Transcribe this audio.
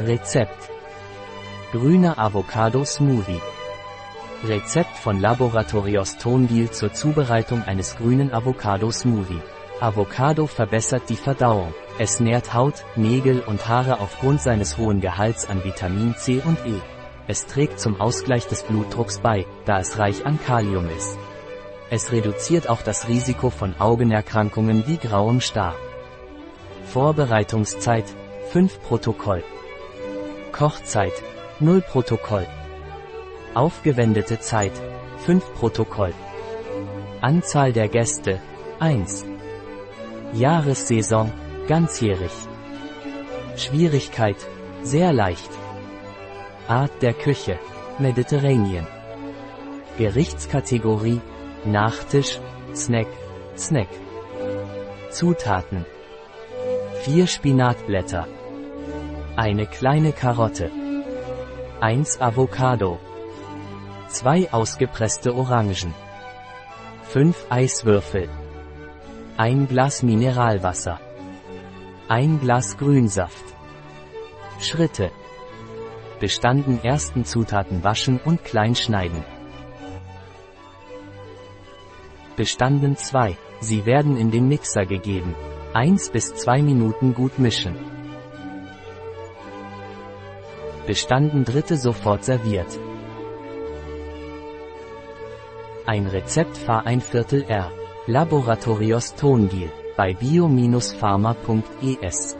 Rezept. Grüner Avocado Smoothie. Rezept von Laboratorios Tongil zur Zubereitung eines grünen Avocado Smoothie. Avocado verbessert die Verdauung. Es nährt Haut, Nägel und Haare aufgrund seines hohen Gehalts an Vitamin C und E. Es trägt zum Ausgleich des Blutdrucks bei, da es reich an Kalium ist. Es reduziert auch das Risiko von Augenerkrankungen wie grauem Star. Vorbereitungszeit 5 Protokoll. Kochzeit 0 Protokoll. Aufgewendete Zeit 5 Protokoll. Anzahl der Gäste 1. Jahressaison ganzjährig. Schwierigkeit sehr leicht. Art der Küche Mediterranean. Gerichtskategorie Nachtisch Snack Snack. Zutaten 4 Spinatblätter. Eine kleine Karotte. 1 Avocado. 2 ausgepresste Orangen. 5 Eiswürfel. 1 Glas Mineralwasser. 1 Glas Grünsaft. Schritte. Bestanden ersten Zutaten waschen und klein schneiden. Bestanden 2. Sie werden in den Mixer gegeben. 1 bis 2 Minuten gut mischen. Bestanden dritte sofort serviert. Ein Rezept Fahr ein Viertel R. Laboratorios Tongil bei bio-pharma.es